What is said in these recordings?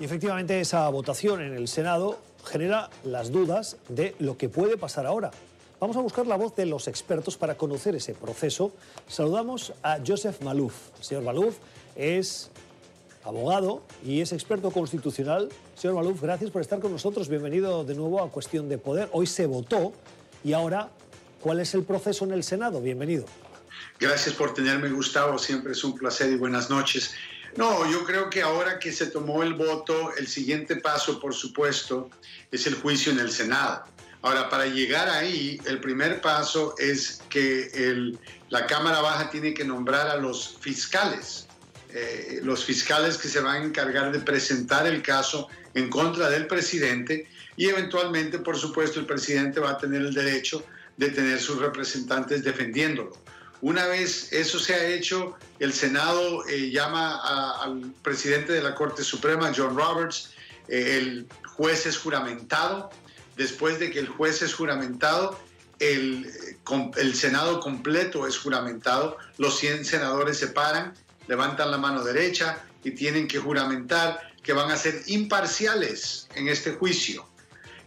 Y efectivamente esa votación en el Senado genera las dudas de lo que puede pasar ahora. Vamos a buscar la voz de los expertos para conocer ese proceso. Saludamos a Joseph Malouf. señor Malouf es abogado y es experto constitucional. Señor Malouf, gracias por estar con nosotros. Bienvenido de nuevo a Cuestión de Poder. Hoy se votó y ahora, ¿cuál es el proceso en el Senado? Bienvenido. Gracias por tenerme, Gustavo. Siempre es un placer y buenas noches. No, yo creo que ahora que se tomó el voto, el siguiente paso, por supuesto, es el juicio en el Senado. Ahora, para llegar ahí, el primer paso es que la Cámara Baja tiene que nombrar a los fiscales, eh, los fiscales que se van a encargar de presentar el caso en contra del presidente y eventualmente, por supuesto, el presidente va a tener el derecho de tener sus representantes defendiéndolo. Una vez eso se ha hecho, el Senado eh, llama al presidente de la Corte Suprema, John Roberts, eh, el juez es juramentado. Después de que el juez es juramentado, el, el Senado completo es juramentado. Los 100 senadores se paran, levantan la mano derecha y tienen que juramentar que van a ser imparciales en este juicio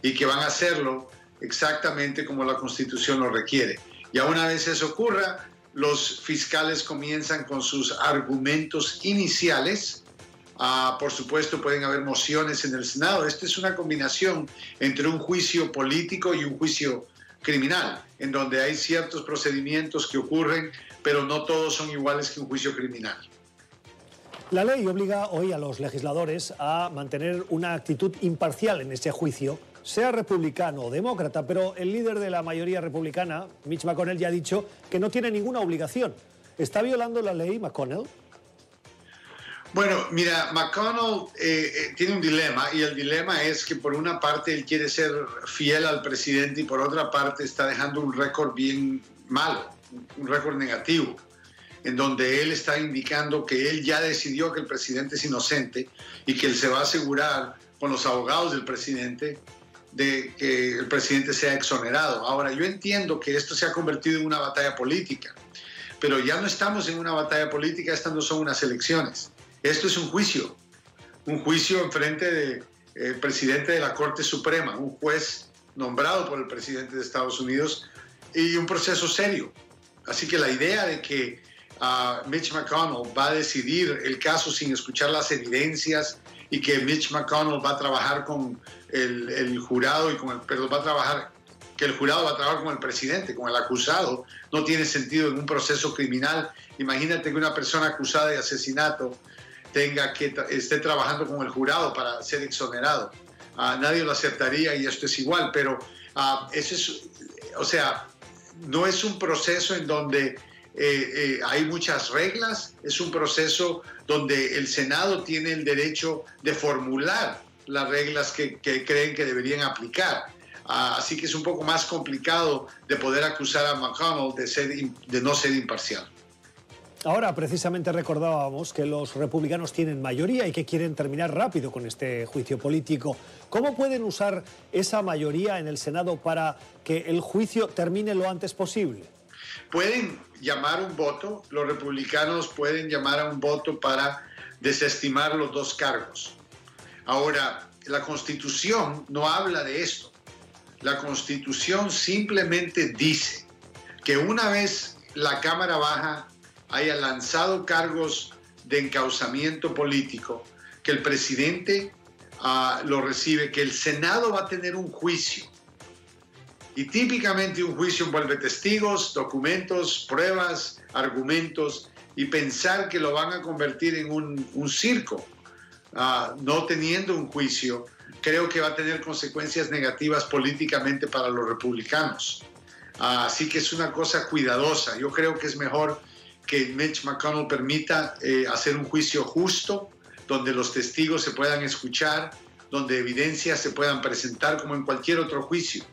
y que van a hacerlo exactamente como la Constitución lo requiere. Ya una vez eso ocurra, los fiscales comienzan con sus argumentos iniciales. Ah, por supuesto, pueden haber mociones en el Senado. Esta es una combinación entre un juicio político y un juicio criminal, en donde hay ciertos procedimientos que ocurren, pero no todos son iguales que un juicio criminal. La ley obliga hoy a los legisladores a mantener una actitud imparcial en este juicio sea republicano o demócrata, pero el líder de la mayoría republicana, Mitch McConnell, ya ha dicho que no tiene ninguna obligación. ¿Está violando la ley McConnell? Bueno, mira, McConnell eh, eh, tiene un dilema y el dilema es que por una parte él quiere ser fiel al presidente y por otra parte está dejando un récord bien malo, un récord negativo, en donde él está indicando que él ya decidió que el presidente es inocente y que él se va a asegurar con los abogados del presidente de que el presidente sea exonerado. Ahora, yo entiendo que esto se ha convertido en una batalla política, pero ya no estamos en una batalla política, estas no son unas elecciones. Esto es un juicio, un juicio en frente del eh, presidente de la Corte Suprema, un juez nombrado por el presidente de Estados Unidos y un proceso serio. Así que la idea de que ah, Mitch McConnell va a decidir el caso sin escuchar las evidencias y que Mitch McConnell va a trabajar con el, jurado y con el, perdón, va a trabajar, que el jurado va a trabajar con el presidente, con el acusado, no tiene sentido en un proceso criminal. Imagínate que una persona acusada de asesinato tenga que esté trabajando con el jurado para ser exonerado. a nadie lo aceptaría y esto es igual, pero uh, eso es, o sea, no es un proceso en donde eh, eh, hay muchas reglas, es un proceso donde el Senado tiene el derecho de formular las reglas que, creen que deberían aplicar. Ah, así que es un poco más complicado de poder acusar a McConnell de no ser imparcial. Ahora, precisamente recordábamos que los republicanos tienen mayoría y que quieren terminar rápido con este juicio político. ¿Cómo pueden usar esa mayoría en el Senado para que el juicio termine lo antes posible? Pueden llamar un voto, los republicanos pueden llamar a un voto para desestimar los dos cargos. Ahora, la constitución no habla de esto. La constitución simplemente dice que una vez la Cámara Baja haya lanzado cargos de encauzamiento político, que el presidente ah, lo recibe, que el Senado va a tener un juicio y típicamente un juicio envuelve testigos, documentos, pruebas, argumentos y pensar que lo van a convertir en un, circo, ah, no teniendo un juicio, creo que va a tener consecuencias negativas políticamente para los republicanos. Así que es una cosa cuidadosa. Yo creo que es mejor que Mitch McConnell permita eh, hacer un juicio justo, donde los testigos se puedan escuchar, donde evidencias se puedan presentar como en cualquier otro juicio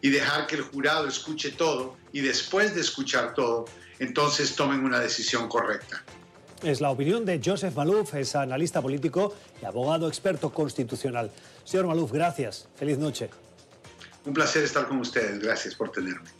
y dejar que el jurado escuche todo y después de escuchar todo, entonces tomen una decisión correcta. Es la opinión de Joseph Malouf, es analista político y abogado experto constitucional. Señor Malouf, gracias. Feliz noche. Un placer estar con ustedes. Gracias por tenerme.